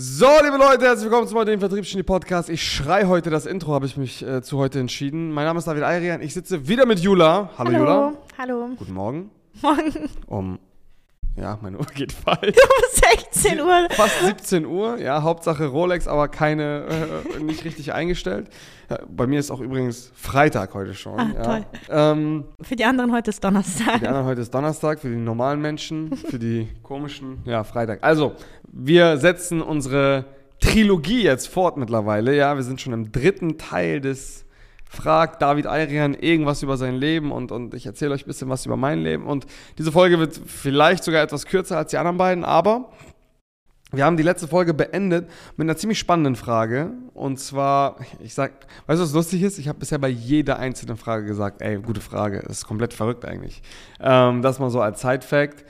So, liebe Leute, herzlich willkommen zum heutigen Vertriebsgenie Podcast. Ich schrei heute das Intro, habe ich mich äh, zu heute entschieden. Mein Name ist David Ayrian. Ich sitze wieder mit Jula. Hallo, Hallo. Jula. Hallo. Guten Morgen. Morgen. Um, ja, meine Uhr geht falsch. Um 16 Uhr. Fast 17 Uhr. Ja, Hauptsache Rolex, aber keine, äh, nicht richtig eingestellt. Bei mir ist auch übrigens Freitag heute schon. Ah, ja. toll. Ähm, Für die anderen heute ist Donnerstag. Die anderen heute ist Donnerstag für die normalen Menschen, für die komischen, ja, Freitag. Also, wir setzen unsere Trilogie jetzt fort mittlerweile. Ja, wir sind schon im dritten Teil des Fragt David Ayrian irgendwas über sein Leben und, und ich erzähle euch ein bisschen was über mein Leben. Und diese Folge wird vielleicht sogar etwas kürzer als die anderen beiden, aber wir haben die letzte Folge beendet mit einer ziemlich spannenden Frage. Und zwar, ich sag, weißt du, was lustig ist? Ich habe bisher bei jeder einzelnen Frage gesagt, ey, gute Frage. Das ist komplett verrückt eigentlich. Ähm, das mal so als Side-Fact.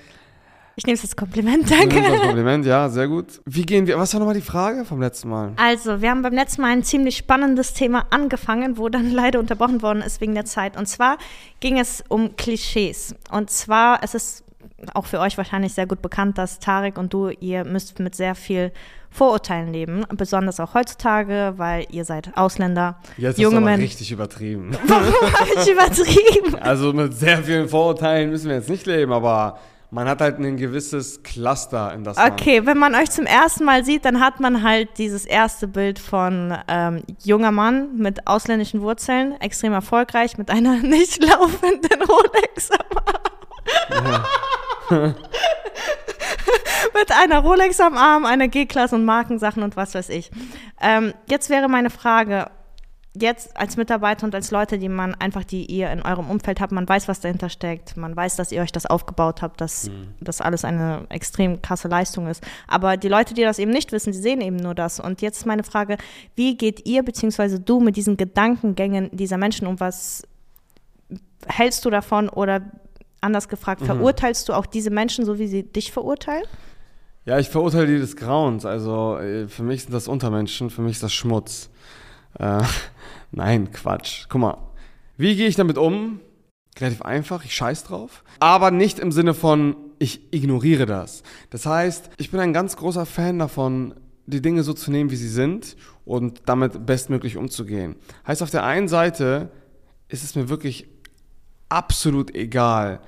Ich nehme es als Kompliment, danke. Kompliment, ja, sehr gut. Wie gehen wir, was war nochmal die Frage vom letzten Mal? Also, wir haben beim letzten Mal ein ziemlich spannendes Thema angefangen, wo dann leider unterbrochen worden ist wegen der Zeit. Und zwar ging es um Klischees. Und zwar, es ist auch für euch wahrscheinlich sehr gut bekannt, dass Tarek und du, ihr müsst mit sehr viel Vorurteilen leben, besonders auch heutzutage, weil ihr seid Ausländer, Jetzt junge Männer. richtig übertrieben. Warum habe ich übertrieben? Also mit sehr vielen Vorurteilen müssen wir jetzt nicht leben, aber man hat halt ein gewisses Cluster, in das man Okay, wenn man euch zum ersten Mal sieht, dann hat man halt dieses erste Bild von ähm, junger Mann mit ausländischen Wurzeln, extrem erfolgreich, mit einer nicht laufenden Rolex am Arm. mit einer Rolex am Arm, einer G-Klasse und Markensachen und was weiß ich. Ähm, jetzt wäre meine Frage, jetzt als Mitarbeiter und als Leute, die man einfach, die ihr in eurem Umfeld habt, man weiß, was dahinter steckt, man weiß, dass ihr euch das aufgebaut habt, dass das alles eine extrem krasse Leistung ist. Aber die Leute, die das eben nicht wissen, die sehen eben nur das. Und jetzt ist meine Frage, wie geht ihr bzw. du mit diesen Gedankengängen dieser Menschen um? Was hältst du davon oder anders gefragt, verurteilst du auch diese Menschen so, wie sie dich verurteilen? Ja, ich verurteile die des Grauens. Also äh, für mich sind das Untermenschen, für mich ist das Schmutz. Äh, nein, Quatsch. Guck mal, wie gehe ich damit um? Relativ einfach, ich scheiß drauf. Aber nicht im Sinne von, ich ignoriere das. Das heißt, ich bin ein ganz großer Fan davon, die Dinge so zu nehmen, wie sie sind und damit bestmöglich umzugehen. Heißt, auf der einen Seite ist es mir wirklich absolut egal,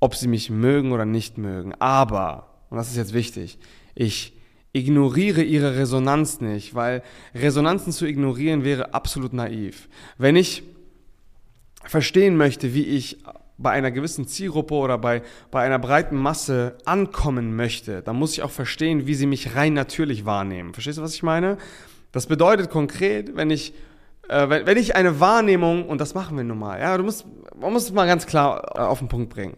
ob sie mich mögen oder nicht mögen. Aber, und das ist jetzt wichtig, ich ignoriere ihre Resonanz nicht, weil Resonanzen zu ignorieren wäre absolut naiv. Wenn ich verstehen möchte, wie ich bei einer gewissen Zielgruppe oder bei, bei einer breiten Masse ankommen möchte, dann muss ich auch verstehen, wie sie mich rein natürlich wahrnehmen. Verstehst du, was ich meine? Das bedeutet konkret, wenn ich, äh, wenn, wenn ich eine Wahrnehmung, und das machen wir nun mal, ja, du musst, man muss es mal ganz klar äh, auf den Punkt bringen.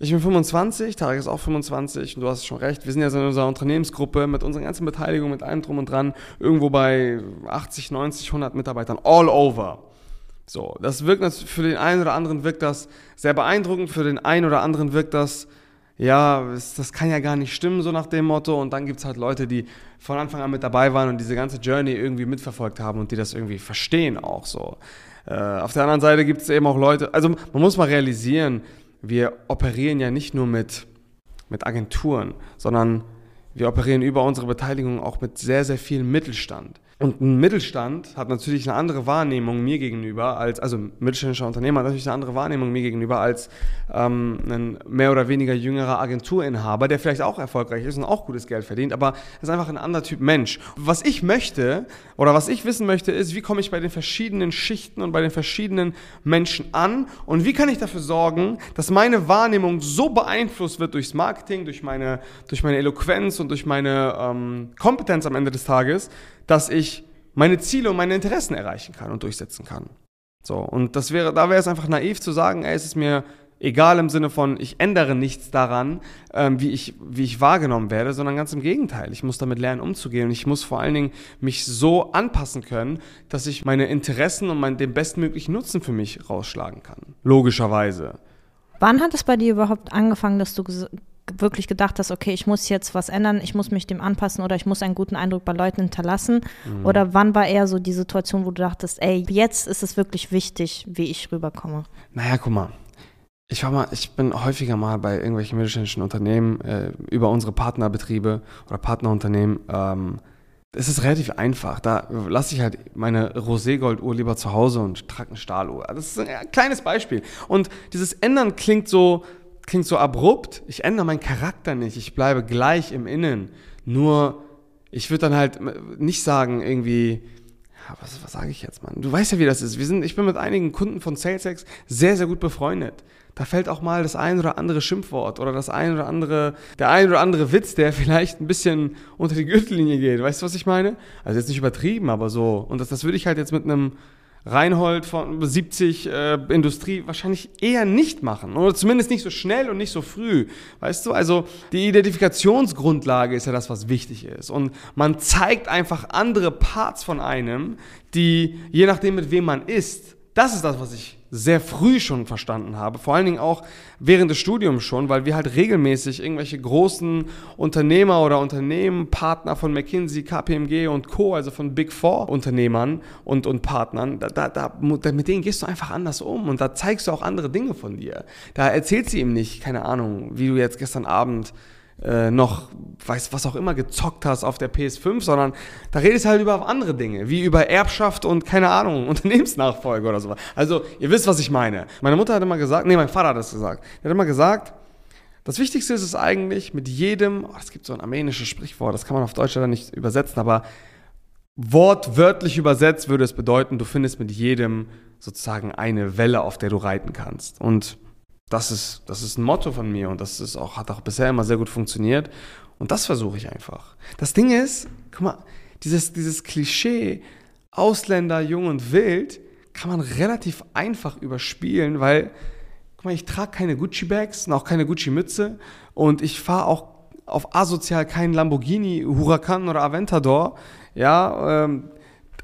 Ich bin 25, Tarek ist auch 25 und du hast schon recht. Wir sind ja so in unserer Unternehmensgruppe mit unserer ganzen Beteiligung, mit allem drum und dran, irgendwo bei 80, 90, 100 Mitarbeitern, all over. So, das wirkt natürlich, für den einen oder anderen wirkt das sehr beeindruckend, für den einen oder anderen wirkt das, ja, das kann ja gar nicht stimmen, so nach dem Motto. Und dann gibt es halt Leute, die von Anfang an mit dabei waren und diese ganze Journey irgendwie mitverfolgt haben und die das irgendwie verstehen auch so. Äh, auf der anderen Seite gibt es eben auch Leute, also man muss mal realisieren, wir operieren ja nicht nur mit, mit Agenturen, sondern wir operieren über unsere Beteiligung auch mit sehr, sehr viel Mittelstand. Und ein Mittelstand hat natürlich eine andere Wahrnehmung mir gegenüber als, also ein mittelständischer Unternehmer hat natürlich eine andere Wahrnehmung mir gegenüber als ähm, ein mehr oder weniger jüngerer Agenturinhaber, der vielleicht auch erfolgreich ist und auch gutes Geld verdient, aber ist einfach ein anderer Typ Mensch. Was ich möchte oder was ich wissen möchte, ist, wie komme ich bei den verschiedenen Schichten und bei den verschiedenen Menschen an und wie kann ich dafür sorgen, dass meine Wahrnehmung so beeinflusst wird durchs Marketing, durch meine, durch meine Eloquenz und durch meine ähm, Kompetenz am Ende des Tages, dass ich meine Ziele und meine Interessen erreichen kann und durchsetzen kann. So, und das wäre, da wäre es einfach naiv zu sagen, ey, es ist mir egal im Sinne von, ich ändere nichts daran, ähm, wie, ich, wie ich wahrgenommen werde, sondern ganz im Gegenteil. Ich muss damit lernen, umzugehen und ich muss vor allen Dingen mich so anpassen können, dass ich meine Interessen und mein, den bestmöglichen Nutzen für mich rausschlagen kann. Logischerweise. Wann hat es bei dir überhaupt angefangen, dass du wirklich gedacht hast, okay, ich muss jetzt was ändern, ich muss mich dem anpassen oder ich muss einen guten Eindruck bei Leuten hinterlassen? Oder wann war eher so die Situation, wo du dachtest, ey, jetzt ist es wirklich wichtig, wie ich rüberkomme? Naja, guck mal. Ich war mal, ich bin häufiger mal bei irgendwelchen mittelständischen Unternehmen äh, über unsere Partnerbetriebe oder Partnerunternehmen ähm, es ist relativ einfach. Da lasse ich halt meine Roségolduhr lieber zu Hause und trage eine Stahluhr. Das ist ein kleines Beispiel. Und dieses Ändern klingt so, klingt so abrupt. Ich ändere meinen Charakter nicht. Ich bleibe gleich im Innen. Nur, ich würde dann halt nicht sagen, irgendwie, was, was sage ich jetzt, Mann? Du weißt ja, wie das ist. Wir sind, ich bin mit einigen Kunden von SalesX sehr, sehr gut befreundet. Da fällt auch mal das ein oder andere Schimpfwort oder das ein oder andere, der ein oder andere Witz, der vielleicht ein bisschen unter die Gürtellinie geht. Weißt du, was ich meine? Also jetzt nicht übertrieben, aber so. Und das, das würde ich halt jetzt mit einem Reinhold von 70 äh, Industrie wahrscheinlich eher nicht machen. Oder zumindest nicht so schnell und nicht so früh. Weißt du? Also die Identifikationsgrundlage ist ja das, was wichtig ist. Und man zeigt einfach andere Parts von einem, die, je nachdem, mit wem man ist, das ist das, was ich sehr früh schon verstanden habe, vor allen Dingen auch während des Studiums schon, weil wir halt regelmäßig irgendwelche großen Unternehmer oder Unternehmen, Partner von McKinsey, KPMG und Co., also von Big Four Unternehmern und, und Partnern, da, da, da, mit denen gehst du einfach anders um und da zeigst du auch andere Dinge von dir. Da erzählst du ihm nicht, keine Ahnung, wie du jetzt gestern Abend äh, noch, weiß was auch immer, gezockt hast auf der PS5, sondern da redest halt über andere Dinge, wie über Erbschaft und keine Ahnung, Unternehmensnachfolge oder so. Also, ihr wisst, was ich meine. Meine Mutter hat immer gesagt, nee, mein Vater hat das gesagt. Er hat immer gesagt, das Wichtigste ist es eigentlich, mit jedem, oh, es gibt so ein armenisches Sprichwort, das kann man auf Deutsch leider nicht übersetzen, aber wortwörtlich übersetzt würde es bedeuten, du findest mit jedem sozusagen eine Welle, auf der du reiten kannst. Und das ist, das ist ein Motto von mir und das ist auch, hat auch bisher immer sehr gut funktioniert. Und das versuche ich einfach. Das Ding ist, guck mal, dieses, dieses Klischee, Ausländer, jung und wild, kann man relativ einfach überspielen, weil, guck mal, ich trage keine Gucci-Bags und auch keine Gucci-Mütze und ich fahre auch auf asozial keinen Lamborghini, Huracan oder Aventador. Ja, ähm,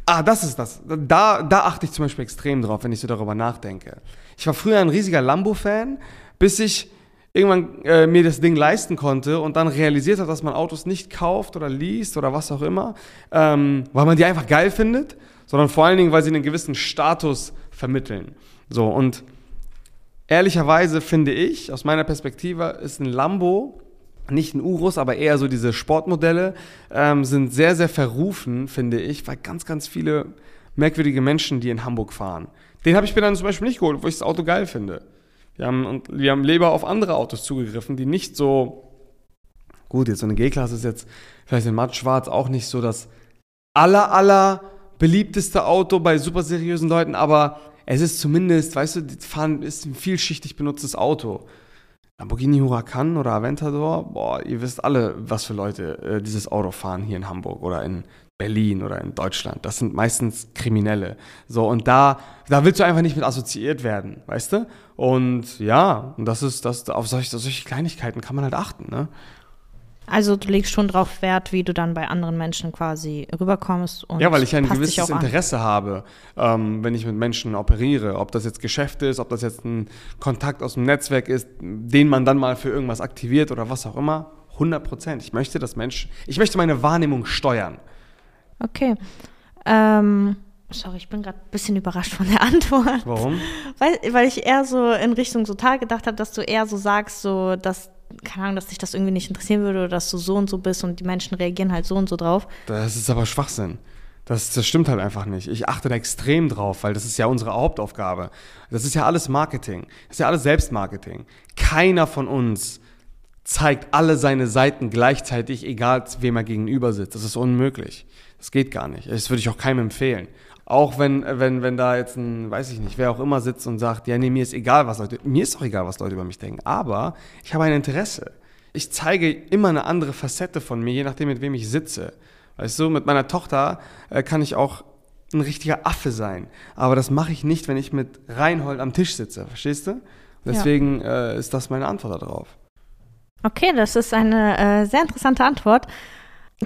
ah, das ist das. Da, da achte ich zum Beispiel extrem drauf, wenn ich so darüber nachdenke. Ich war früher ein riesiger Lambo-Fan, bis ich irgendwann äh, mir das Ding leisten konnte und dann realisiert habe, dass man Autos nicht kauft oder liest oder was auch immer, ähm, weil man die einfach geil findet, sondern vor allen Dingen, weil sie einen gewissen Status vermitteln. So, und ehrlicherweise finde ich, aus meiner Perspektive, ist ein Lambo nicht ein Urus, aber eher so diese Sportmodelle, ähm, sind sehr, sehr verrufen, finde ich, weil ganz, ganz viele merkwürdige Menschen, die in Hamburg fahren. Den habe ich mir dann zum Beispiel nicht geholt, wo ich das Auto geil finde. Wir haben, und wir haben lieber auf andere Autos zugegriffen, die nicht so, gut, jetzt so eine G-Klasse ist jetzt vielleicht in matt schwarz auch nicht so das aller, aller beliebteste Auto bei super seriösen Leuten, aber es ist zumindest, weißt du, fahren ist ein vielschichtig benutztes Auto. Lamborghini Huracan oder Aventador, boah, ihr wisst alle, was für Leute äh, dieses Auto fahren hier in Hamburg oder in Berlin oder in Deutschland. Das sind meistens Kriminelle. So, und da, da willst du einfach nicht mit assoziiert werden, weißt du? Und ja, und das ist, das, auf solche, solche Kleinigkeiten kann man halt achten, ne? Also du legst schon darauf Wert, wie du dann bei anderen Menschen quasi rüberkommst. Und ja, weil ich ein gewisses Interesse habe, ähm, wenn ich mit Menschen operiere. Ob das jetzt Geschäft ist, ob das jetzt ein Kontakt aus dem Netzwerk ist, den man dann mal für irgendwas aktiviert oder was auch immer. 100 Prozent. Ich möchte, dass Menschen, ich möchte meine Wahrnehmung steuern. Okay. Ähm, sorry, ich bin gerade ein bisschen überrascht von der Antwort. Warum? Weil, weil ich eher so in Richtung so Tal gedacht habe, dass du eher so sagst, so, dass, keine Ahnung, dass dich das irgendwie nicht interessieren würde oder dass du so und so bist und die Menschen reagieren halt so und so drauf. Das ist aber Schwachsinn. Das, das stimmt halt einfach nicht. Ich achte da extrem drauf, weil das ist ja unsere Hauptaufgabe. Das ist ja alles Marketing. Das ist ja alles Selbstmarketing. Keiner von uns zeigt alle seine Seiten gleichzeitig, egal wem er gegenüber sitzt. Das ist unmöglich. Das geht gar nicht. Das würde ich auch keinem empfehlen. Auch wenn, wenn, wenn da jetzt ein, weiß ich nicht, wer auch immer sitzt und sagt, ja, nee, mir ist egal, was Leute, mir ist auch egal, was Leute über mich denken. Aber ich habe ein Interesse. Ich zeige immer eine andere Facette von mir, je nachdem, mit wem ich sitze. Weißt du, mit meiner Tochter äh, kann ich auch ein richtiger Affe sein. Aber das mache ich nicht, wenn ich mit Reinhold am Tisch sitze. Verstehst du? Deswegen ja. äh, ist das meine Antwort darauf. Okay, das ist eine äh, sehr interessante Antwort.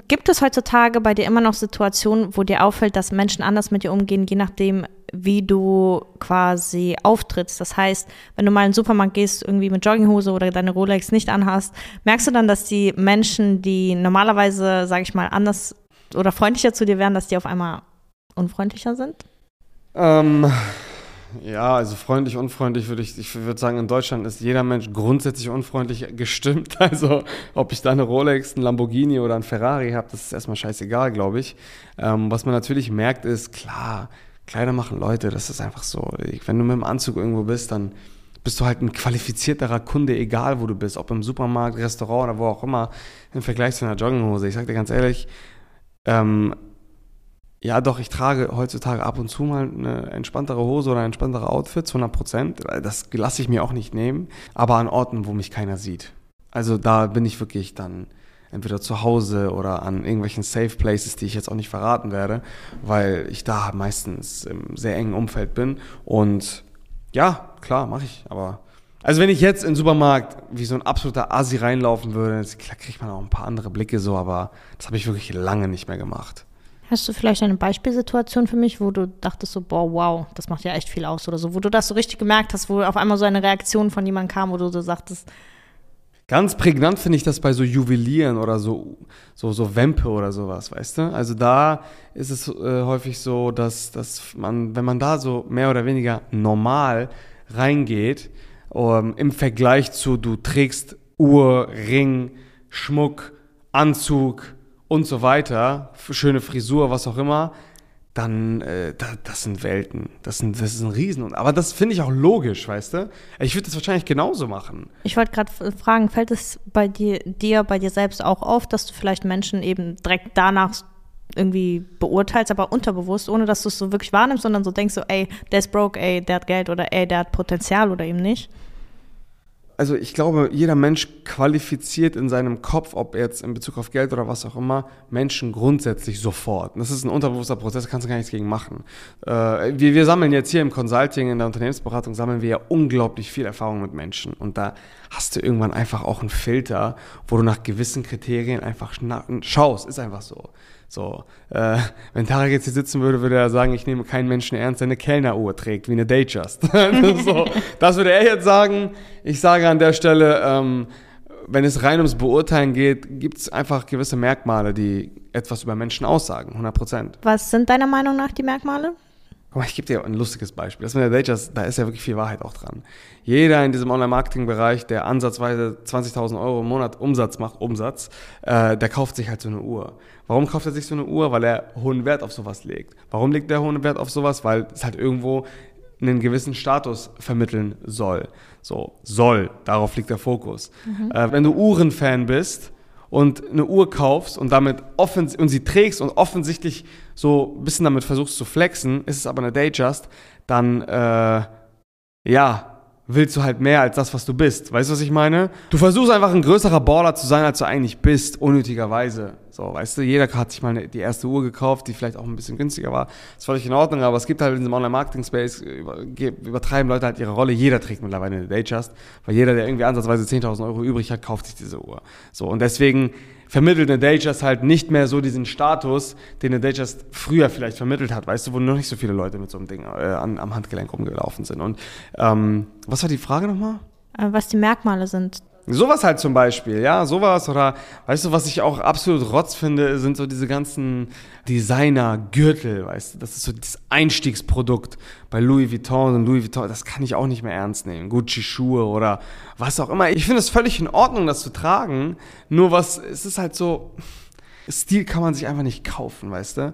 Gibt es heutzutage bei dir immer noch Situationen, wo dir auffällt, dass Menschen anders mit dir umgehen, je nachdem, wie du quasi auftrittst? Das heißt, wenn du mal in den Supermarkt gehst, irgendwie mit Jogginghose oder deine Rolex nicht anhast, merkst du dann, dass die Menschen, die normalerweise, sage ich mal, anders oder freundlicher zu dir wären, dass die auf einmal unfreundlicher sind? Ähm, Ja, also freundlich, unfreundlich würde ich, ich würde sagen, in Deutschland ist jeder Mensch grundsätzlich unfreundlich gestimmt. Also ob ich da eine Rolex, ein Lamborghini oder ein Ferrari habe, das ist erstmal scheißegal, glaube ich. Ähm, was man natürlich merkt, ist, klar, Kleider machen Leute, das ist einfach so. Wenn du mit dem Anzug irgendwo bist, dann bist du halt ein qualifizierterer Kunde, egal wo du bist, ob im Supermarkt, Restaurant oder wo auch immer, im Vergleich zu einer Jogginghose. Ich sag dir ganz ehrlich, ähm, ja, doch, ich trage heutzutage ab und zu mal eine entspanntere Hose oder ein entspanntere Outfit, zu 100 Prozent. Das lasse ich mir auch nicht nehmen, aber an Orten, wo mich keiner sieht. Also da bin ich wirklich dann entweder zu Hause oder an irgendwelchen Safe Places, die ich jetzt auch nicht verraten werde, weil ich da meistens im sehr engen Umfeld bin. Und ja, klar, mache ich, aber also wenn ich jetzt in den Supermarkt wie so ein absoluter Asi reinlaufen würde, klar kriegt man auch ein paar andere Blicke so, aber das habe ich wirklich lange nicht mehr gemacht. Hast du vielleicht eine Beispielsituation für mich, wo du dachtest so, boah, wow, das macht ja echt viel aus oder so, wo du das so richtig gemerkt hast, wo auf einmal so eine Reaktion von jemandem kam, wo du so sagtest, Ganz prägnant finde ich das bei so Juwelieren oder so, so, so Wempe oder sowas, weißt du? Also da ist es äh, häufig so, dass, dass man, wenn man da so mehr oder weniger normal reingeht, ähm, im Vergleich zu, du trägst Uhr, Ring, Schmuck, Anzug und so weiter, schöne Frisur, was auch immer, dann, äh, da, das sind Welten. Das, sind, das ist ein Riesen. Aber das finde ich auch logisch, weißt du? Ich würde das wahrscheinlich genauso machen. Ich wollte gerade fragen, fällt es bei dir, dir, bei dir selbst auch auf, dass du vielleicht Menschen eben direkt danach irgendwie beurteilst, aber unterbewusst, ohne dass du es so wirklich wahrnimmst, sondern so denkst so, ey, der ist broke, ey, der hat Geld oder ey, der hat Potenzial oder eben nicht? Also ich glaube, jeder Mensch qualifiziert in seinem Kopf, ob jetzt in Bezug auf Geld oder was auch immer, Menschen grundsätzlich sofort. das ist ein unterbewusster Prozess, da kannst du gar nichts gegen machen. Äh, wir, wir sammeln jetzt hier im Consulting, in der Unternehmensberatung, sammeln wir ja unglaublich viel Erfahrung mit Menschen. Und da hast du irgendwann einfach auch einen Filter, wo du nach gewissen Kriterien einfach schaust. Ist einfach so. So, äh, wenn Tarek jetzt hier sitzen würde, würde er sagen, ich nehme keinen Menschen ernst, der eine Kellneruhr trägt, wie eine Datejust. so, das würde er jetzt sagen. Ich sage an der Stelle, ähm, wenn es rein ums Beurteilen geht, gibt es einfach gewisse Merkmale, die etwas über Menschen aussagen, 100 Prozent. Was sind deiner Meinung nach die Merkmale? Guck mal, ich gebe dir ein lustiges Beispiel. Das mit der Datejust, da ist ja wirklich viel Wahrheit auch dran. Jeder in diesem Online-Marketing-Bereich, der ansatzweise 20.000 Euro im Monat Umsatz macht, Umsatz, äh, der kauft sich halt so eine Uhr. Warum kauft er sich so eine Uhr? Weil er hohen Wert auf sowas legt. Warum legt er hohen Wert auf sowas? Weil es halt irgendwo einen gewissen Status vermitteln soll. So, soll, darauf liegt der Fokus. Mhm. Äh, wenn du Uhrenfan bist, und eine Uhr kaufst und damit offens und sie trägst und offensichtlich so ein bisschen damit versuchst zu flexen, ist es aber eine Datejust, dann äh, ja, willst du halt mehr als das, was du bist. Weißt du, was ich meine? Du versuchst einfach ein größerer Baller zu sein, als du eigentlich bist, unnötigerweise. So, weißt du, jeder hat sich mal die erste Uhr gekauft, die vielleicht auch ein bisschen günstiger war. War völlig in Ordnung, aber es gibt halt in diesem Online-Marketing-Space, über, übertreiben Leute halt ihre Rolle. Jeder trägt mittlerweile eine Datejust, weil jeder, der irgendwie ansatzweise 10.000 Euro übrig hat, kauft sich diese Uhr. So, und deswegen vermittelt eine Datejust halt nicht mehr so diesen Status, den eine Datejust früher vielleicht vermittelt hat, weißt du, wo noch nicht so viele Leute mit so einem Ding äh, an, am Handgelenk rumgelaufen sind. Und ähm, was war die Frage nochmal? Äh, was die Merkmale sind Sowas halt zum Beispiel, ja, sowas oder weißt du, was ich auch absolut rotz finde, sind so diese ganzen Designer-Gürtel, weißt du, das ist so das Einstiegsprodukt bei Louis Vuitton und Louis Vuitton, das kann ich auch nicht mehr ernst nehmen. Gucci-Schuhe oder was auch immer. Ich finde es völlig in Ordnung, das zu tragen, nur was, es ist halt so, Stil kann man sich einfach nicht kaufen, weißt du.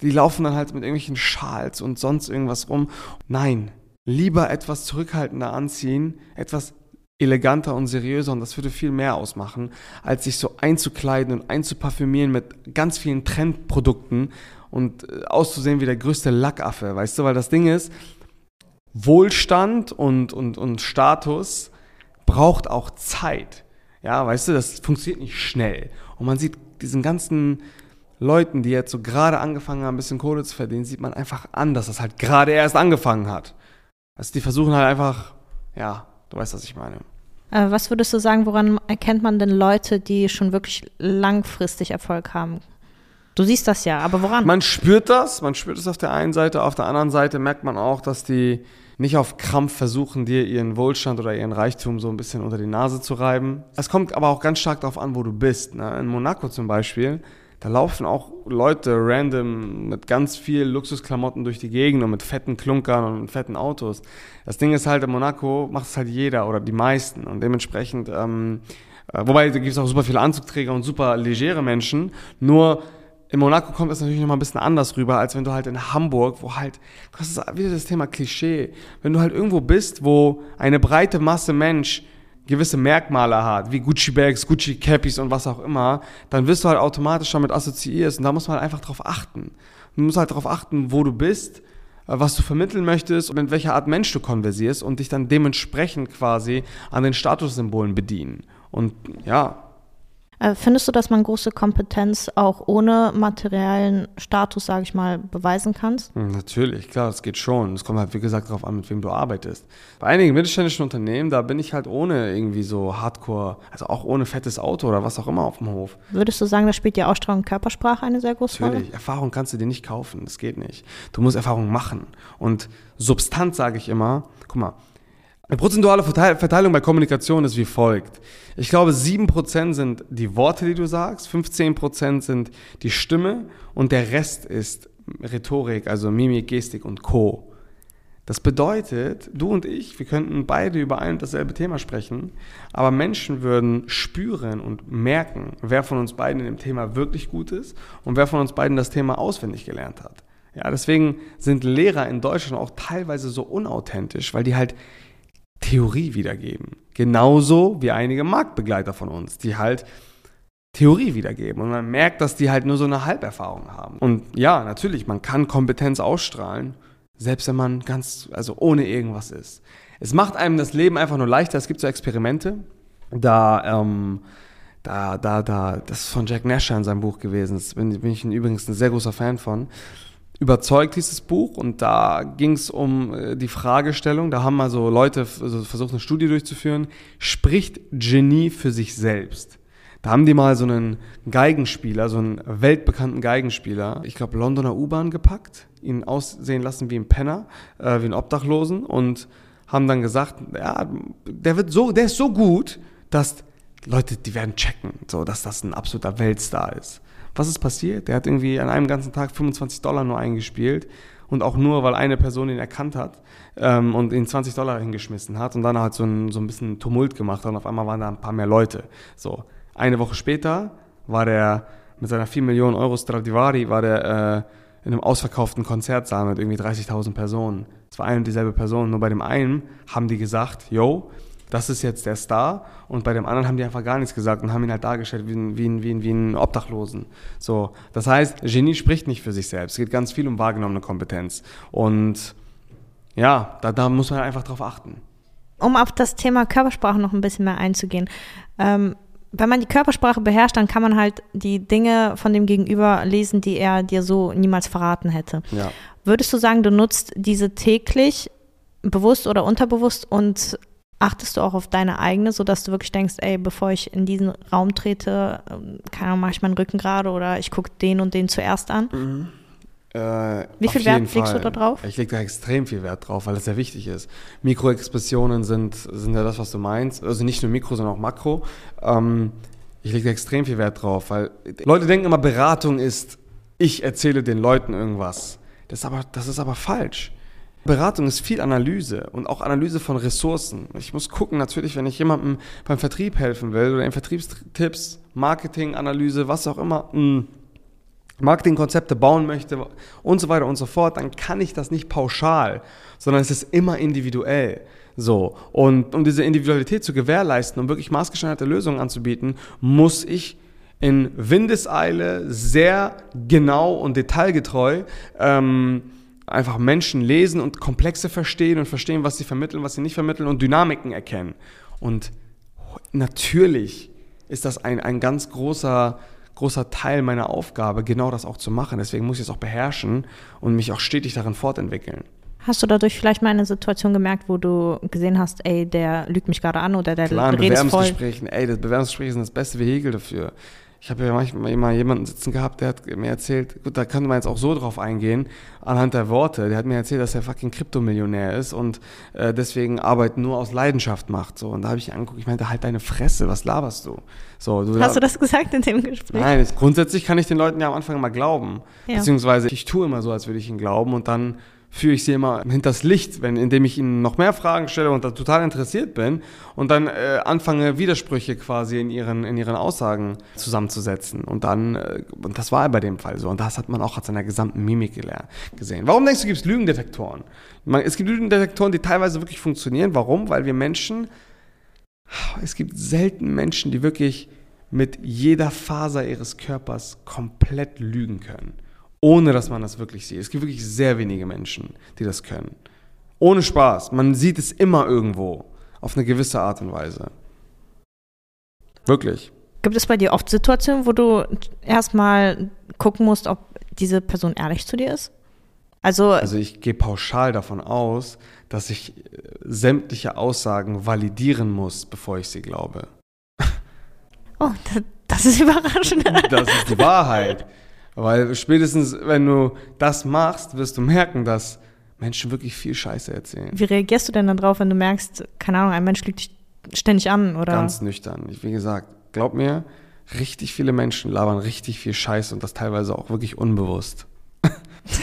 Die laufen dann halt mit irgendwelchen Schals und sonst irgendwas rum. Nein, lieber etwas zurückhaltender anziehen, etwas eleganter und seriöser und das würde viel mehr ausmachen, als sich so einzukleiden und einzuparfümieren mit ganz vielen Trendprodukten und äh, auszusehen wie der größte Lackaffe, weißt du, weil das Ding ist, Wohlstand und, und, und Status braucht auch Zeit. Ja, weißt du, das funktioniert nicht schnell. Und man sieht diesen ganzen Leuten, die jetzt so gerade angefangen haben, ein bisschen Kohle zu verdienen, sieht man einfach an, dass das halt gerade erst angefangen hat. Also die versuchen halt einfach, ja, Du weißt, was ich meine. Äh, was würdest du sagen, woran erkennt man denn Leute, die schon wirklich langfristig Erfolg haben? Du siehst das ja, aber woran? Man spürt das, man spürt es auf der einen Seite, auf der anderen Seite merkt man auch, dass die nicht auf Krampf versuchen, dir ihren Wohlstand oder ihren Reichtum so ein bisschen unter die Nase zu reiben. Es kommt aber auch ganz stark darauf an, wo du bist. Ne? In Monaco zum Beispiel, Da laufen auch Leute random mit ganz viel Luxusklamotten durch die Gegend und mit fetten Klunkern und fetten Autos. Das Ding ist halt, in Monaco macht es halt jeder oder die meisten. Und dementsprechend, ähm, äh, wobei da gibt es auch super viele Anzugträger und super legere Menschen. Nur in Monaco kommt es natürlich noch mal ein bisschen anders rüber, als wenn du halt in Hamburg, wo halt, das ist wieder das Thema Klischee, wenn du halt irgendwo bist, wo eine breite Masse Mensch gewisse Merkmale hat, wie Gucci Bags, Gucci Cappies und was auch immer, dann wirst du halt automatisch damit assoziiert und da muss man halt einfach drauf achten. Du musst halt darauf achten, wo du bist, äh, was du vermitteln möchtest und in welcher Art Mensch du konversierst und dich dann dementsprechend quasi an den Statussymbolen bedienen. Und ja, findest du, dass man große Kompetenz auch ohne materiellen Status, sage ich mal, beweisen kannst? Hm, natürlich, klar, das geht schon. Es kommt halt, wie gesagt, darauf an, mit wem du arbeitest. Bei einigen mittelständischen Unternehmen, da bin ich halt ohne irgendwie so Hardcore, also auch ohne fettes Auto oder was auch immer auf dem Hof. Würdest du sagen, da spielt die Ausstrahlung Körpersprache eine sehr große Rolle? Natürlich, Erfahrung kannst du dir nicht kaufen, das geht nicht. Du musst Erfahrung machen. Und Substanz, sage ich immer, guck mal, eine prozentuale Verteilung bei Kommunikation ist wie folgt. Ich glaube, 7% sind die Worte, die du sagst, 15% sind die Stimme und der Rest ist Rhetorik, also Mimik, Gestik und Co. Das bedeutet, du und ich, wir könnten beide über ein und dasselbe Thema sprechen, aber Menschen würden spüren und merken, wer von uns beiden in dem Thema wirklich gut ist und wer von uns beiden das Thema auswendig gelernt hat. Ja, deswegen sind Lehrer in Deutschland auch teilweise so unauthentisch, weil die halt Theorie wiedergeben. Genauso wie einige Marktbegleiter von uns, die halt Theorie wiedergeben. Und man merkt, dass die halt nur so eine Halberfahrung haben. Und ja, natürlich, man kann Kompetenz ausstrahlen, selbst wenn man ganz, also ohne irgendwas ist. Es macht einem das Leben einfach nur leichter. Es gibt so Experimente, da, ähm, da, da, da, das ist von Jack Nasher in seinem Buch gewesen. Das bin, bin ich übrigens ein sehr großer Fan von. Überzeugt dieses Buch und da ging es um äh, die Fragestellung, da haben also Leute also versucht eine Studie durchzuführen, spricht Genie für sich selbst? Da haben die mal so einen Geigenspieler, so einen weltbekannten Geigenspieler, ich glaube Londoner U-Bahn gepackt, ihn aussehen lassen wie ein Penner, äh, wie ein Obdachlosen und haben dann gesagt, ja, der wird so, der ist so gut, dass Leute, die werden checken, so, dass das ein absoluter Weltstar ist. Was ist passiert? Der hat irgendwie an einem ganzen Tag 25 Dollar nur eingespielt und auch nur, weil eine Person ihn erkannt hat ähm, und ihn 20 Dollar hingeschmissen hat und dann hat so ein, so ein bisschen Tumult gemacht und auf einmal waren da ein paar mehr Leute. So, eine Woche später war der mit seiner 4 Millionen Euro Stradivari war der äh, in einem ausverkauften Konzertsaal mit irgendwie 30.000 Personen. Es war eine und dieselbe Person, nur bei dem einen haben die gesagt, yo, das ist jetzt der Star. Und bei dem anderen haben die einfach gar nichts gesagt und haben ihn halt dargestellt wie ein, wie ein, wie ein, wie ein Obdachlosen. So, das heißt, Genie spricht nicht für sich selbst. Es geht ganz viel um wahrgenommene Kompetenz. Und ja, da, da muss man einfach drauf achten. Um auf das Thema Körpersprache noch ein bisschen mehr einzugehen. Ähm, wenn man die Körpersprache beherrscht, dann kann man halt die Dinge von dem Gegenüber lesen, die er dir so niemals verraten hätte. Ja. Würdest du sagen, du nutzt diese täglich, bewusst oder unterbewusst und achtest du auch auf deine eigene, sodass du wirklich denkst, ey, bevor ich in diesen Raum trete, ähm, keine Ahnung, mache ich meinen Rücken gerade oder ich gucke den und den zuerst an? Mhm. Äh, Wie viel Wert legst du da drauf? Ich lege da extrem viel Wert drauf, weil es sehr wichtig ist. Mikroexpressionen sind, sind ja das, was du meinst. Also nicht nur Mikro, sondern auch Makro. Ähm, ich lege da extrem viel Wert drauf, weil Leute denken immer, Beratung ist, ich erzähle den Leuten irgendwas. Das ist aber, das ist aber falsch. Beratung ist viel Analyse und auch Analyse von Ressourcen. Ich muss gucken, natürlich, wenn ich jemandem beim Vertrieb helfen will oder in Vertriebstipps, Marketinganalyse, was auch immer, hm, Marketingkonzepte bauen möchte und so weiter und so fort, dann kann ich das nicht pauschal, sondern es ist immer individuell. So. Und um diese Individualität zu gewährleisten, um wirklich maßgeschneiderte Lösungen anzubieten, muss ich in Windeseile sehr genau und detailgetreu ähm, einfach Menschen lesen und Komplexe verstehen und verstehen, was sie vermitteln, was sie nicht vermitteln und Dynamiken erkennen. Und natürlich ist das ein, ein ganz großer, großer Teil meiner Aufgabe, genau das auch zu machen. Deswegen muss ich es auch beherrschen und mich auch stetig darin fortentwickeln. Hast du dadurch vielleicht mal eine Situation gemerkt, wo du gesehen hast, ey, der lügt mich gerade an oder der Klar, in Bewerbungsgesprächen, ey, das Bewerbungsgespräch ist das beste Vehikel dafür. Ich habe ja manchmal immer jemanden sitzen gehabt, der hat mir erzählt, gut, da könnte man jetzt auch so drauf eingehen, anhand der Worte. Der hat mir erzählt, dass er fucking Kryptomillionär ist und äh, deswegen Arbeit nur aus Leidenschaft macht. So. Und da habe ich angeguckt, ich meinte, halt deine Fresse, was laberst du? So, du Hast du das gesagt in dem Gespräch? Nein, grundsätzlich kann ich den Leuten ja am Anfang immer glauben. Ja. Beziehungsweise ich tue immer so, als würde ich ihnen glauben und dann führe ich sie immer hinters Licht, wenn, indem ich ihnen noch mehr Fragen stelle und da total interessiert bin und dann äh, anfange, Widersprüche quasi in ihren, in ihren Aussagen zusammenzusetzen. Und dann, äh, und das war bei dem Fall so. Und das hat man auch an seiner gesamten Mimik gelernt, gesehen. Warum denkst du, gibt es Lügendetektoren? Man, es gibt Lügendetektoren, die teilweise wirklich funktionieren. Warum? Weil wir Menschen, es gibt selten Menschen, die wirklich mit jeder Faser ihres Körpers komplett lügen können ohne dass man das wirklich sieht. Es gibt wirklich sehr wenige Menschen, die das können. Ohne Spaß. Man sieht es immer irgendwo. Auf eine gewisse Art und Weise. Wirklich. Gibt es bei dir oft Situationen, wo du erstmal gucken musst, ob diese Person ehrlich zu dir ist? Also, also ich gehe pauschal davon aus, dass ich äh, sämtliche Aussagen validieren muss, bevor ich sie glaube. Oh, das ist überraschend. Das ist die Wahrheit. Weil spätestens, wenn du das machst, wirst du merken, dass Menschen wirklich viel Scheiße erzählen. Wie reagierst du denn dann drauf, wenn du merkst, keine Ahnung, ein Mensch lügt dich ständig an oder? Ganz nüchtern. Ich, wie gesagt, glaub mir, richtig viele Menschen labern richtig viel Scheiße und das teilweise auch wirklich unbewusst.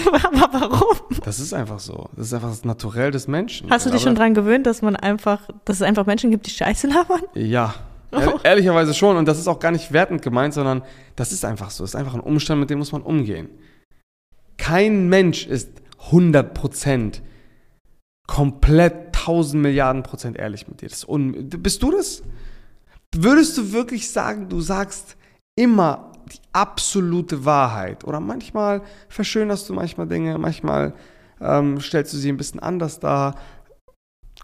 Aber warum? Das ist einfach so. Das ist einfach das Naturell des Menschen. Hast du dich schon daran gewöhnt, dass man einfach, dass es einfach Menschen gibt, die Scheiße labern? Ja, Oh. Ehrlicherweise schon. Und das ist auch gar nicht wertend gemeint, sondern das ist einfach so. Das ist einfach ein Umstand, mit dem muss man umgehen. Kein Mensch ist 100 Prozent komplett 1000 Milliarden Prozent ehrlich mit dir. Bist du das? Würdest du wirklich sagen, du sagst immer die absolute Wahrheit? Oder manchmal verschönerst du manchmal Dinge, manchmal ähm, stellst du sie ein bisschen anders dar,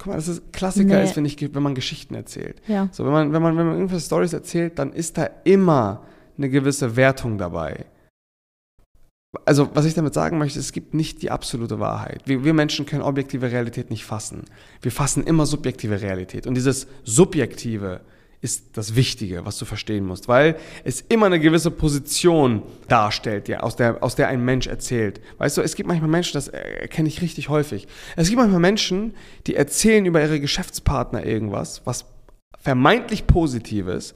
guck mal, das ist Klassiker nee. ist, wenn, ich, wenn man Geschichten erzählt. Ja. So, wenn man, wenn man, wenn man irgendwelche Stories erzählt, dann ist da immer eine gewisse Wertung dabei. Also, was ich damit sagen möchte, es gibt nicht die absolute Wahrheit. Wir, wir Menschen können objektive Realität nicht fassen. Wir fassen immer subjektive Realität. Und dieses Subjektive ist das Wichtige, was du verstehen musst, weil es immer eine gewisse Position darstellt, ja, aus, der, aus der ein Mensch erzählt. Weißt du, es gibt manchmal Menschen, das erkenne ich richtig häufig. Es gibt manchmal Menschen, die erzählen über ihre Geschäftspartner irgendwas, was vermeintlich Positives,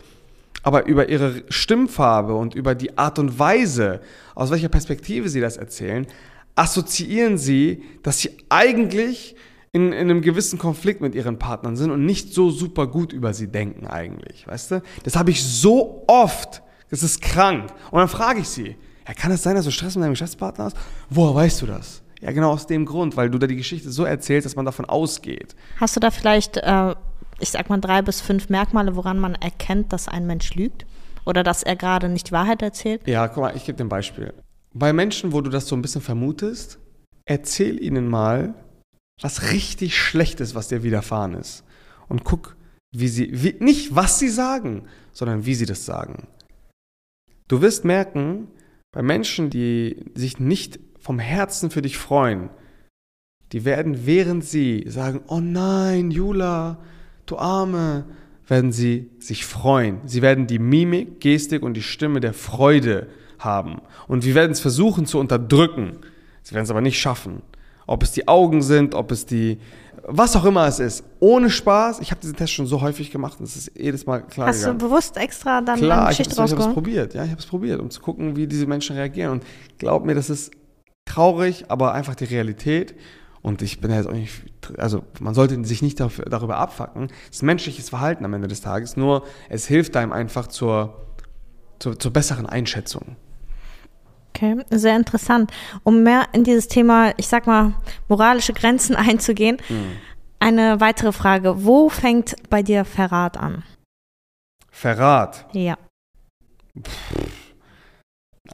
aber über ihre Stimmfarbe und über die Art und Weise, aus welcher Perspektive sie das erzählen, assoziieren sie, dass sie eigentlich in, in einem gewissen Konflikt mit ihren Partnern sind und nicht so super gut über sie denken eigentlich, weißt du? Das habe ich so oft. Das ist krank. Und dann frage ich sie, ja, kann es das sein, dass du Stress mit deinem Geschäftspartner hast? Woher weißt du das? Ja, genau aus dem Grund, weil du da die Geschichte so erzählst, dass man davon ausgeht. Hast du da vielleicht, äh, ich sag mal, drei bis fünf Merkmale, woran man erkennt, dass ein Mensch lügt? Oder dass er gerade nicht die Wahrheit erzählt? Ja, guck mal, ich gebe dir ein Beispiel. Bei Menschen, wo du das so ein bisschen vermutest, erzähl ihnen mal, was richtig Schlechtes, was dir widerfahren ist. Und guck, wie sie, wie, nicht was sie sagen, sondern wie sie das sagen. Du wirst merken, bei Menschen, die sich nicht vom Herzen für dich freuen, die werden, während sie sagen, oh nein, Jula, du Arme, werden sie sich freuen. Sie werden die Mimik, Gestik und die Stimme der Freude haben. Und wir werden es versuchen zu unterdrücken. Sie werden es aber nicht schaffen ob es die Augen sind, ob es die, was auch immer es ist. Ohne Spaß. Ich habe diesen Test schon so häufig gemacht und es ist jedes Mal klar Hast gegangen. du bewusst extra dann klar, eine Geschichte rausgeholt? ich habe es probiert. Ja, ich habe es probiert, um zu gucken, wie diese Menschen reagieren. Und glaub mir, das ist traurig, aber einfach die Realität. Und ich bin ja jetzt auch nicht, also man sollte sich nicht dafür, darüber abfacken. Es ist menschliches Verhalten am Ende des Tages. Nur es hilft einem einfach zur, zur, zur besseren Einschätzung. Okay, sehr interessant. Um mehr in dieses Thema, ich sag mal, moralische Grenzen einzugehen, mhm. eine weitere Frage. Wo fängt bei dir Verrat an? Verrat? Ja. Pff,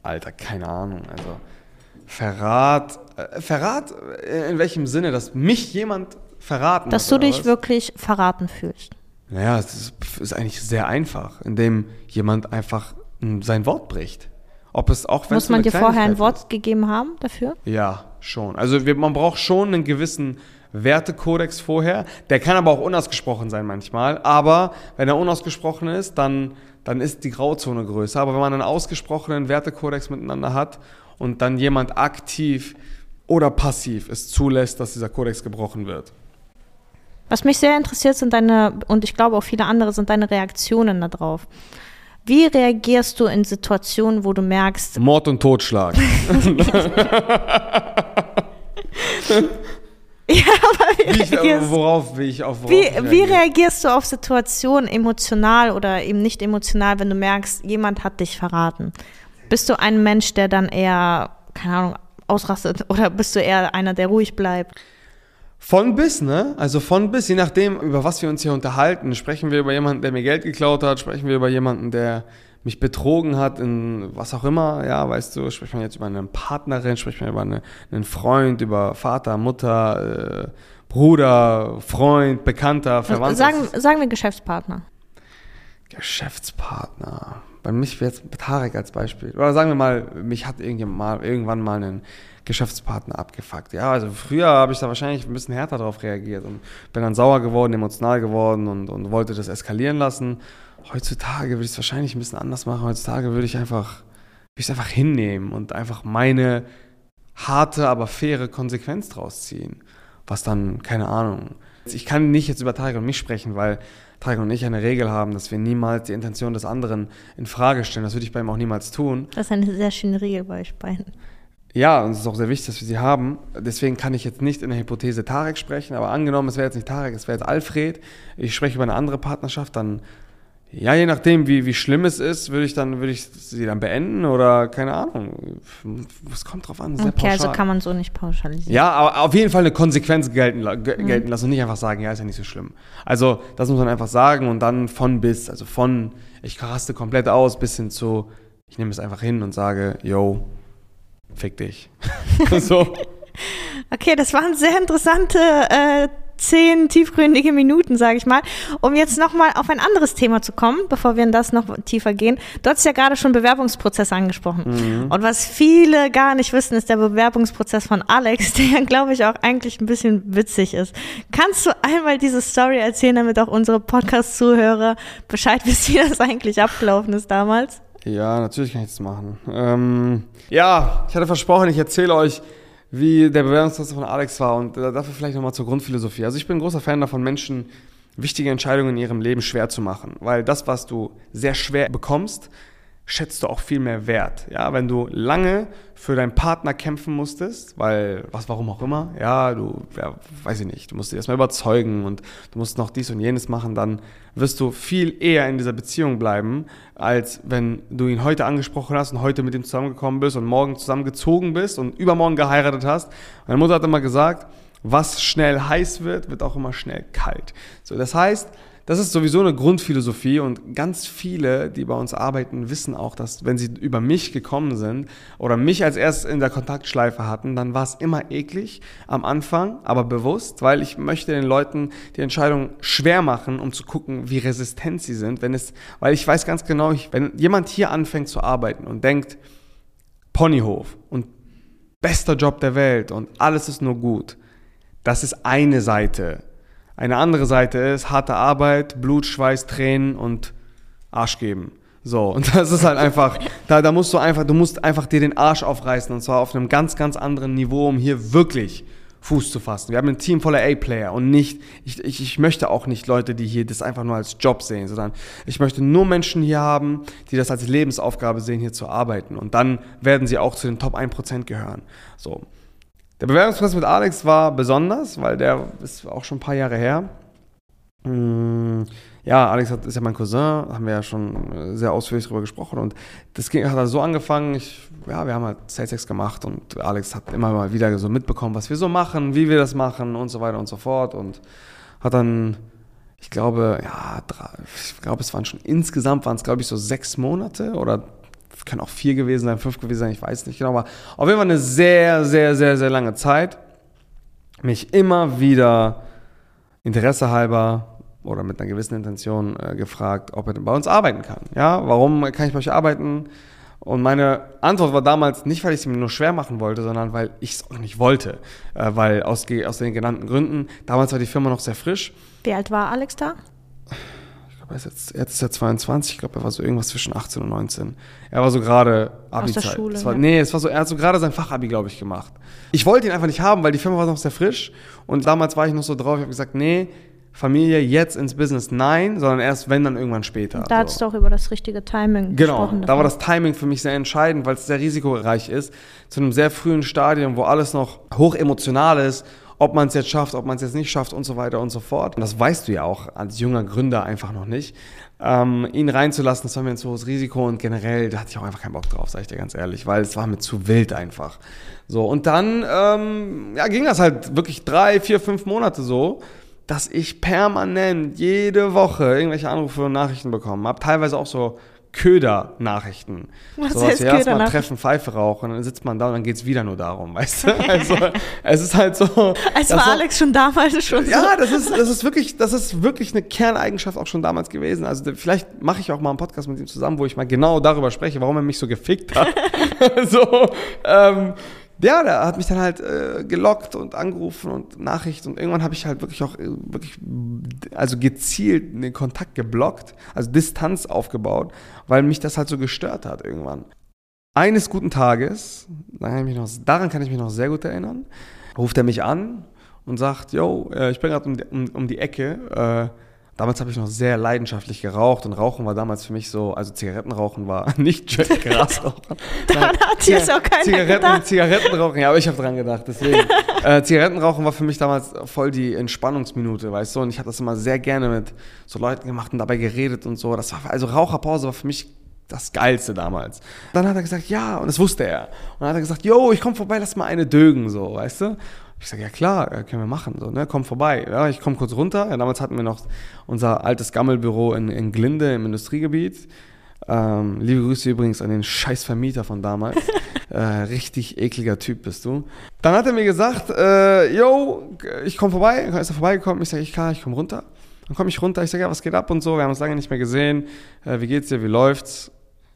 Alter, keine Ahnung. Also Verrat, äh, Verrat äh, in welchem Sinne, dass mich jemand verraten Dass hat, du dich was? wirklich verraten fühlst. Naja, es ist, ist eigentlich sehr einfach, indem jemand einfach sein Wort bricht. Ob es auch Muss man dir vorher ein Wort ist. gegeben haben dafür? Ja, schon. Also wir, man braucht schon einen gewissen Wertekodex vorher. Der kann aber auch unausgesprochen sein manchmal. Aber wenn er unausgesprochen ist, dann, dann ist die Grauzone größer. Aber wenn man einen ausgesprochenen Wertekodex miteinander hat und dann jemand aktiv oder passiv es zulässt, dass dieser Kodex gebrochen wird. Was mich sehr interessiert, sind deine, und ich glaube auch viele andere, sind deine Reaktionen darauf. Wie reagierst du in Situationen, wo du merkst. Mord und Totschlag. Ja, aber wie, Wie ich, reagierst, worauf will ich auf worauf wie, wie reagierst du auf Situationen emotional oder eben nicht emotional, wenn du merkst, jemand hat dich verraten? Bist du ein Mensch, der dann eher, keine Ahnung, ausrastet oder bist du eher einer, der ruhig bleibt? Von bis, ne? Also von bis, je nachdem, über was wir uns hier unterhalten. Sprechen wir über jemanden, der mir Geld geklaut hat, sprechen wir über jemanden, der mich betrogen hat in was auch immer, ja, weißt du, spricht man jetzt über eine Partnerin, spricht man über eine, einen Freund, über Vater, Mutter, äh, Bruder, Freund, Bekannter, Verwandter. Sagen, sagen wir Geschäftspartner. Geschäftspartner. Bei mich wäre jetzt Tarek als Beispiel. Oder sagen wir mal, mich hat irgendjemand mal, irgendwann mal einen Geschäftspartner abgefuckt. Ja, also früher habe ich da wahrscheinlich ein bisschen härter darauf reagiert und bin dann sauer geworden, emotional geworden und, und wollte das eskalieren lassen. Heutzutage würde ich es wahrscheinlich ein bisschen anders machen. Heutzutage würde ich einfach, würde ich es einfach hinnehmen und einfach meine harte, aber faire Konsequenz draus ziehen. Was dann, keine Ahnung. Ich kann nicht jetzt über Tarek und mich sprechen, weil Tarek und ich eine Regel haben, dass wir niemals die Intention des anderen in Frage stellen. Das würde ich bei ihm auch niemals tun. Das ist eine sehr schöne Regel bei euch beiden. Ja, und es ist auch sehr wichtig, dass wir sie haben. Deswegen kann ich jetzt nicht in der Hypothese Tarek sprechen, aber angenommen, es wäre jetzt nicht Tarek, es wäre jetzt Alfred, ich spreche über eine andere Partnerschaft, dann, ja, je nachdem, wie, wie schlimm es ist, würde ich dann, würde ich sie dann beenden oder keine Ahnung. Es kommt drauf an, sehr Okay, also pauschal. kann man so nicht pauschalisieren. Ja, aber auf jeden Fall eine Konsequenz gelten, ge- gelten lassen und nicht einfach sagen, ja, ist ja nicht so schlimm. Also, das muss man einfach sagen und dann von bis, also von, ich raste komplett aus, bis hin zu, ich nehme es einfach hin und sage, yo, fick dich. so. Okay, das waren sehr interessante äh, zehn tiefgründige Minuten, sage ich mal. Um jetzt nochmal auf ein anderes Thema zu kommen, bevor wir in das noch tiefer gehen. Du hast ja gerade schon Bewerbungsprozess angesprochen. Und was viele gar nicht wissen, ist der Bewerbungsprozess von Alex, der, glaube ich, auch eigentlich ein bisschen witzig ist. Kannst du einmal diese Story erzählen, damit auch unsere Podcast-Zuhörer Bescheid wissen, wie das eigentlich abgelaufen ist damals? Ja, natürlich kann ich das machen. Ähm, ja, ich hatte versprochen, ich erzähle euch, wie der Bewerbungsprozess von Alex war und äh, dafür vielleicht nochmal zur Grundphilosophie. Also ich bin ein großer Fan davon, Menschen wichtige Entscheidungen in ihrem Leben schwer zu machen, weil das, was du sehr schwer bekommst, schätzt du auch viel mehr wert. Ja, wenn du lange für deinen Partner kämpfen musstest, weil, was, warum auch immer, ja, du, ja, weiß ich nicht, du musst dich erstmal überzeugen und du musst noch dies und jenes machen, dann wirst du viel eher in dieser Beziehung bleiben, als wenn du ihn heute angesprochen hast und heute mit ihm zusammengekommen bist und morgen zusammengezogen bist und übermorgen geheiratet hast. Meine Mutter hat immer gesagt, was schnell heiß wird, wird auch immer schnell kalt. So, das heißt, das ist sowieso eine Grundphilosophie und ganz viele, die bei uns arbeiten, wissen auch, dass wenn sie über mich gekommen sind oder mich als erstes in der Kontaktschleife hatten, dann war es immer eklig am Anfang, aber bewusst, weil ich möchte den Leuten die Entscheidung schwer machen, um zu gucken, wie resistent sie sind, wenn es, weil ich weiß ganz genau, wenn jemand hier anfängt zu arbeiten und denkt, Ponyhof und bester Job der Welt und alles ist nur gut, das ist eine Seite. Eine andere Seite ist harte Arbeit, Blut, Schweiß, Tränen und Arsch geben. So, und das ist halt einfach, da, da musst du einfach, du musst einfach dir den Arsch aufreißen und zwar auf einem ganz, ganz anderen Niveau, um hier wirklich Fuß zu fassen. Wir haben ein Team voller A-Player und nicht, ich, ich, ich möchte auch nicht Leute, die hier das einfach nur als Job sehen, sondern ich möchte nur Menschen hier haben, die das als Lebensaufgabe sehen, hier zu arbeiten. Und dann werden sie auch zu den Top 1% gehören. So. Der Bewerbungsprozess mit Alex war besonders, weil der ist auch schon ein paar Jahre her. Mm, Ja, Alex hat, ist ja mein Cousin, haben wir ja schon äh, sehr ausführlich darüber gesprochen und das ging, hat halt so angefangen, ich, ja, wir haben halt Sales gemacht und Alex hat immer mal wieder so mitbekommen, was wir so machen, wie wir das machen und so weiter und so fort und hat dann, ich glaube, ja, drei, ich glaube, es waren schon insgesamt waren es, glaube ich, so sechs Monate oder können auch vier gewesen sein, fünf gewesen sein, ich weiß nicht genau, aber auf jeden Fall eine sehr, sehr, sehr, sehr lange Zeit, mich immer wieder Interesse halber oder mit einer gewissen Intention äh, gefragt, ob er denn bei uns arbeiten kann. Ja, warum kann ich bei euch arbeiten? Und meine Antwort war damals nicht, weil ich es mir nur schwer machen wollte, sondern weil ich es auch nicht wollte. Äh, weil aus, aus den genannten Gründen, damals war die Firma noch sehr frisch. Wie alt war Alex da? Ich glaube, ist jetzt, jetzt ist er 22, ich glaube, er war so irgendwas zwischen 18 und 19. Er war so gerade Abi-Zeit. Es ja. Nee, es war so, er hat so gerade sein Fachabi, glaube ich, gemacht. Ich wollte ihn einfach nicht haben, weil die Firma war noch sehr frisch und damals war ich noch so drauf, ich habe gesagt, nee, Familie jetzt ins Business, nein, sondern erst wenn, dann irgendwann später. Da so. hattest du auch über das richtige Timing Genau, gesprochen. da war das Timing für mich sehr entscheidend, weil es sehr risikoreich ist, zu einem sehr frühen Stadium, wo alles noch hoch emotional ist, ob man es jetzt schafft, ob man es jetzt nicht schafft und so weiter und so fort. Und das weißt du ja auch als junger Gründer einfach noch nicht. Ähm, ihn reinzulassen, das war mir ein zu hohes Risiko und generell, da hatte ich auch einfach keinen Bock drauf, sage ich dir ganz ehrlich, weil es war mir zu wild einfach. So, und dann ähm, ja, ging das halt wirklich drei, vier, fünf Monate so dass ich permanent jede Woche irgendwelche Anrufe und Nachrichten bekommen habe. Teilweise auch so Köder-Nachrichten. Was so, heißt wir erstmal treffen, Pfeife rauchen, und dann sitzt man da und dann geht's wieder nur darum, weißt du? Also, es ist halt so. Als war Alex schon damals schon so. ja, das ist, das ist wirklich, das ist wirklich eine Kerneigenschaft auch schon damals gewesen. Also vielleicht mache ich auch mal einen Podcast mit ihm zusammen, wo ich mal genau darüber spreche, warum er mich so gefickt hat. so, ähm, ja, der hat mich dann halt äh, gelockt und angerufen und Nachricht und irgendwann habe ich halt wirklich auch äh, wirklich, also gezielt den Kontakt geblockt, also Distanz aufgebaut, weil mich das halt so gestört hat irgendwann. Eines guten Tages, daran kann ich mich noch, sehr gut erinnern, ruft er mich an und sagt, yo, äh, ich bin gerade um, die- um, um die Ecke. Äh, damals habe ich noch sehr leidenschaftlich geraucht und Rauchen war damals für mich so, also Zigarettenrauchen war nicht Grasrauchen. Daran hat jetzt auch keiner Zigaretten, gedacht. Zigarettenrauchen, ja, aber ich habe dran gedacht, deswegen. äh, Zigarettenrauchen war für mich damals voll die Entspannungsminute, weißt du, und ich habe das immer sehr gerne mit so Leuten gemacht und dabei geredet und so. Das war, also Raucherpause war für mich das Geilste damals. Dann hat er gesagt, ja, und das wusste er. Und dann hat er gesagt, yo, ich komm vorbei, lass mal eine dögen, so, weißt du? Ich sage, ja klar, äh, können wir machen, so, ne, komm vorbei. Ja, ich komme kurz runter. Ja, damals hatten wir noch unser altes Gammelbüro in, in Glinde im Industriegebiet. Ähm, liebe Grüße übrigens an den scheiß Vermieter von damals. äh, richtig ekliger Typ bist du. Dann hat er mir gesagt, äh, yo, ich komme vorbei. Ist er vorbeigekommen? Ich sage, ich klar, ich komme runter. Dann komme ich runter, ich sage, ja, was geht ab und so. Wir haben uns lange nicht mehr gesehen. Äh, wie geht's dir? Wie läuft's?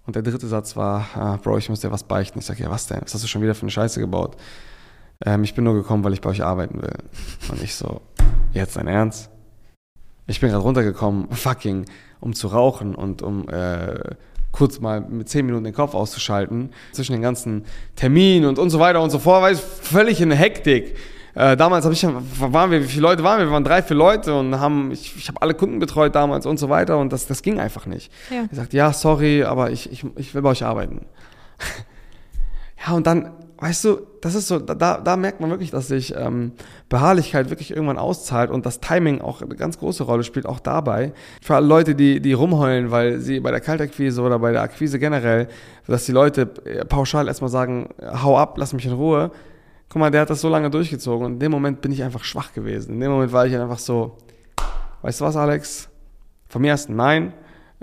Und der dritte Satz war, ah, Bro, ich muss dir was beichten. Ich sage, ja, was denn? Was hast du schon wieder für eine Scheiße gebaut? Ähm, ich bin nur gekommen, weil ich bei euch arbeiten will. Und ich so, jetzt dein Ernst? Ich bin gerade runtergekommen, fucking, um zu rauchen und um äh, kurz mal mit 10 Minuten den Kopf auszuschalten. Zwischen den ganzen Terminen und, und so weiter und so fort, weil ich völlig in Hektik. Äh, damals ich, waren wir, wie viele Leute waren wir? Wir waren drei, vier Leute und haben, ich, ich habe alle Kunden betreut damals und so weiter und das, das ging einfach nicht. Ja. Er sagt, ja, sorry, aber ich, ich, ich will bei euch arbeiten. ja, und dann, weißt du, das ist so, da, da merkt man wirklich, dass sich ähm, Beharrlichkeit wirklich irgendwann auszahlt und das Timing auch eine ganz große Rolle spielt, auch dabei. Für alle Leute, die, die rumheulen, weil sie bei der Kaltakquise oder bei der Akquise generell, dass die Leute äh, pauschal erstmal sagen, hau ab, lass mich in Ruhe. Guck mal, der hat das so lange durchgezogen und in dem Moment bin ich einfach schwach gewesen. In dem Moment war ich einfach so, weißt du was, Alex? Vom ersten Nein.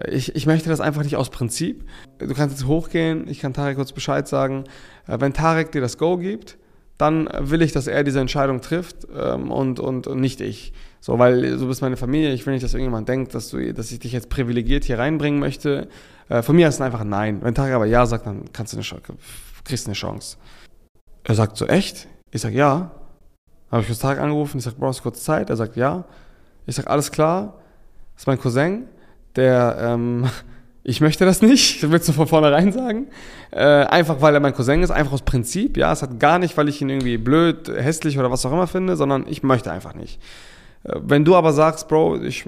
Ich, ich möchte das einfach nicht aus Prinzip. Du kannst jetzt hochgehen, ich kann Tarek kurz Bescheid sagen. Äh, Wenn Tarek dir das Go gibt, dann will ich, dass er diese Entscheidung trifft ähm, und, und, und nicht ich. So, weil du bist meine Familie, ich will nicht, dass irgendjemand denkt, dass, du, dass ich dich jetzt privilegiert hier reinbringen möchte. Äh, Von mir ist es einfach ein Nein. Wenn Tarek aber Ja sagt, dann kannst du eine Chance, kriegst du eine Chance. Er sagt so, echt? Ich sag ja. Habe ich kurz Tarek angerufen, ich sag, brauchst du kurz Zeit? Er sagt ja. Ich sag, alles klar. Das ist mein Cousin, der, ähm, ich möchte das nicht, das willst du von vornherein sagen. Äh, einfach weil er mein Cousin ist, einfach aus Prinzip, ja. Es hat gar nicht, weil ich ihn irgendwie blöd, hässlich oder was auch immer finde, sondern ich möchte einfach nicht. Äh, Wenn du aber sagst, Bro, ich,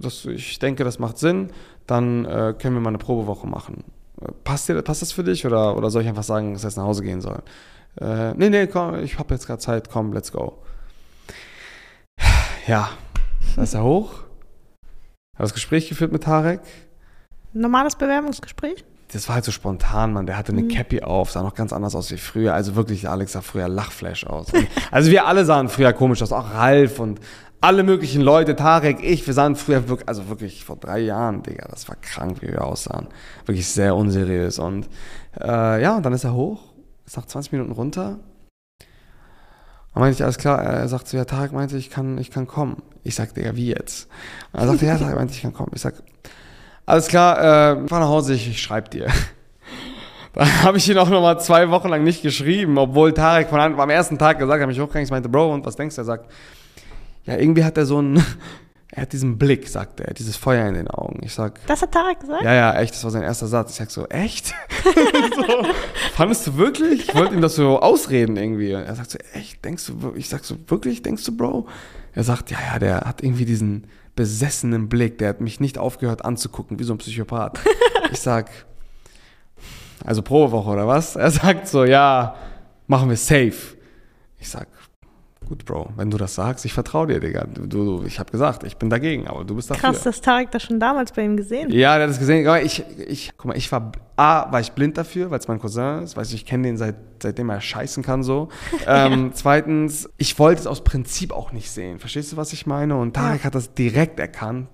das, ich denke, das macht Sinn, dann äh, können wir mal eine Probewoche machen. Äh, Passt, dir, passt das für dich oder, oder soll ich einfach sagen, dass er jetzt nach Hause gehen soll? Äh, nee, nee, komm, ich habe jetzt gerade Zeit, komm, let's go. Ja, da ist er hoch. Habe das Gespräch geführt mit Tarek. Normales Bewerbungsgespräch? Das war halt so spontan, Mann. Der hatte eine Mhm. Cappy auf, sah noch ganz anders aus wie früher. Also wirklich, Alex sah früher Lachflash aus. Und- also wir alle sahen früher komisch aus, auch Ralf und alle möglichen Leute, Tarek, ich, wir sahen früher wirklich, also wirklich vor drei Jahren, Digga, das war krank, wie wir aussahen. Wirklich sehr unseriös. Und äh, ja, und dann ist er hoch, ist nach 20 Minuten runter. Dann meinte ich, alles klar, er sagt so, ja, Tarek meinte, ich kann, ich kann kommen. Ich sag, Digga, wie jetzt? Und er sagte, ja, Tarek meinte, ich kann kommen. Ich sag, alles klar, äh, fahr nach Hause, ich, ich schreib dir. Dann habe ich ihn auch nochmal zwei Wochen lang nicht geschrieben, obwohl Tarek von, am ersten Tag gesagt hat, mich hochgegangen, ich meinte, Bro, und was denkst du? Er sagt, ja, irgendwie hat er so ein er hat diesen Blick, sagt er, dieses Feuer in den Augen. Ich sag, Das hat Tarek gesagt? ja, ja, echt, das war sein erster Satz. Ich sag so, echt? so, fandest du wirklich? Ich wollte ihm das so ausreden irgendwie. Er sagt so, echt, denkst du, ich sag so, wirklich, denkst du, Bro? Er sagt, ja, ja, der hat irgendwie diesen besessenen Blick, der hat mich nicht aufgehört anzugucken, wie so ein Psychopath. Ich sag, also Probewoche oder was? Er sagt so, ja, machen wir safe. Ich sag, gut, Bro, wenn du das sagst, ich vertraue dir, Digga. Du, du, ich habe gesagt, ich bin dagegen, aber du bist dafür. Krass, dass Tarek das schon damals bei ihm gesehen. Ja, der hat es gesehen. Aber ich, ich, guck mal, ich war, A, war ich blind dafür, weil es mein Cousin ist. Weißt du, ich kenne den seit, seitdem er scheißen kann so. Ähm, Zweitens, ich wollte es aus Prinzip auch nicht sehen. Verstehst du, was ich meine? Und Tarek hat das direkt erkannt,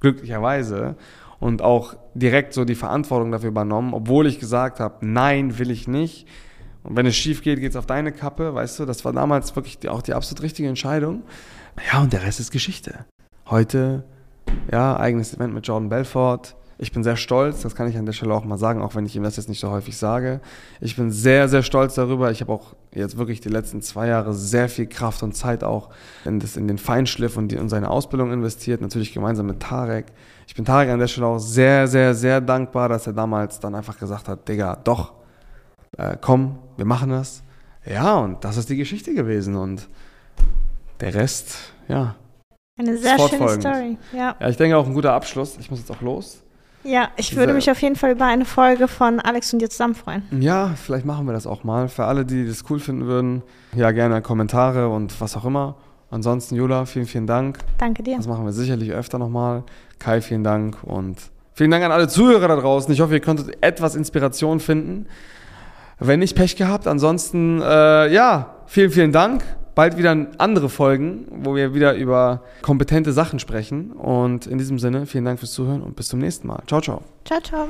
glücklicherweise. Und auch direkt so die Verantwortung dafür übernommen, obwohl ich gesagt habe, nein, will ich nicht. Und wenn es schief geht, geht es auf deine Kappe, weißt du? Das war damals wirklich die, auch die absolut richtige Entscheidung. Ja, und der Rest ist Geschichte. Heute ja, eigenes Event mit Jordan Belfort. Ich bin sehr stolz, das kann ich an der Stelle auch mal sagen, auch wenn ich ihm das jetzt nicht so häufig sage. Ich bin sehr, sehr stolz darüber. Ich habe auch jetzt wirklich die letzten zwei Jahre sehr viel Kraft und Zeit auch in, das, in den Feinschliff und die, in seine Ausbildung investiert, natürlich gemeinsam mit Tarek. Ich bin Tarek an der Stelle auch sehr, sehr, sehr dankbar, dass er damals dann einfach gesagt hat, Digga, doch, äh, komm, wir machen das. Ja, und das ist die Geschichte gewesen und der Rest, ja. Eine sehr schöne. Story. Ja. Ja, ich denke auch ein guter Abschluss. Ich muss jetzt auch los. ja, ich würde mich auf jeden Fall über eine Folge von Alex und dir zusammen freuen. Ja, vielleicht machen wir das auch mal. Für alle, die das cool finden würden, ja, gerne Kommentare und was auch immer. Ansonsten, Jula, vielen, vielen Dank. Danke dir. Das machen wir sicherlich öfter nochmal. Kai, vielen Dank und vielen Dank an alle Zuhörer da draußen. Ich hoffe, ihr konntet etwas Inspiration finden. Wenn nicht, Pech gehabt. Ansonsten, äh, ja, vielen, vielen Dank. Bald wieder andere Folgen, wo wir wieder über kompetente Sachen sprechen. Und in diesem Sinne, vielen Dank fürs Zuhören und bis zum nächsten Mal. Ciao, ciao. Ciao, ciao.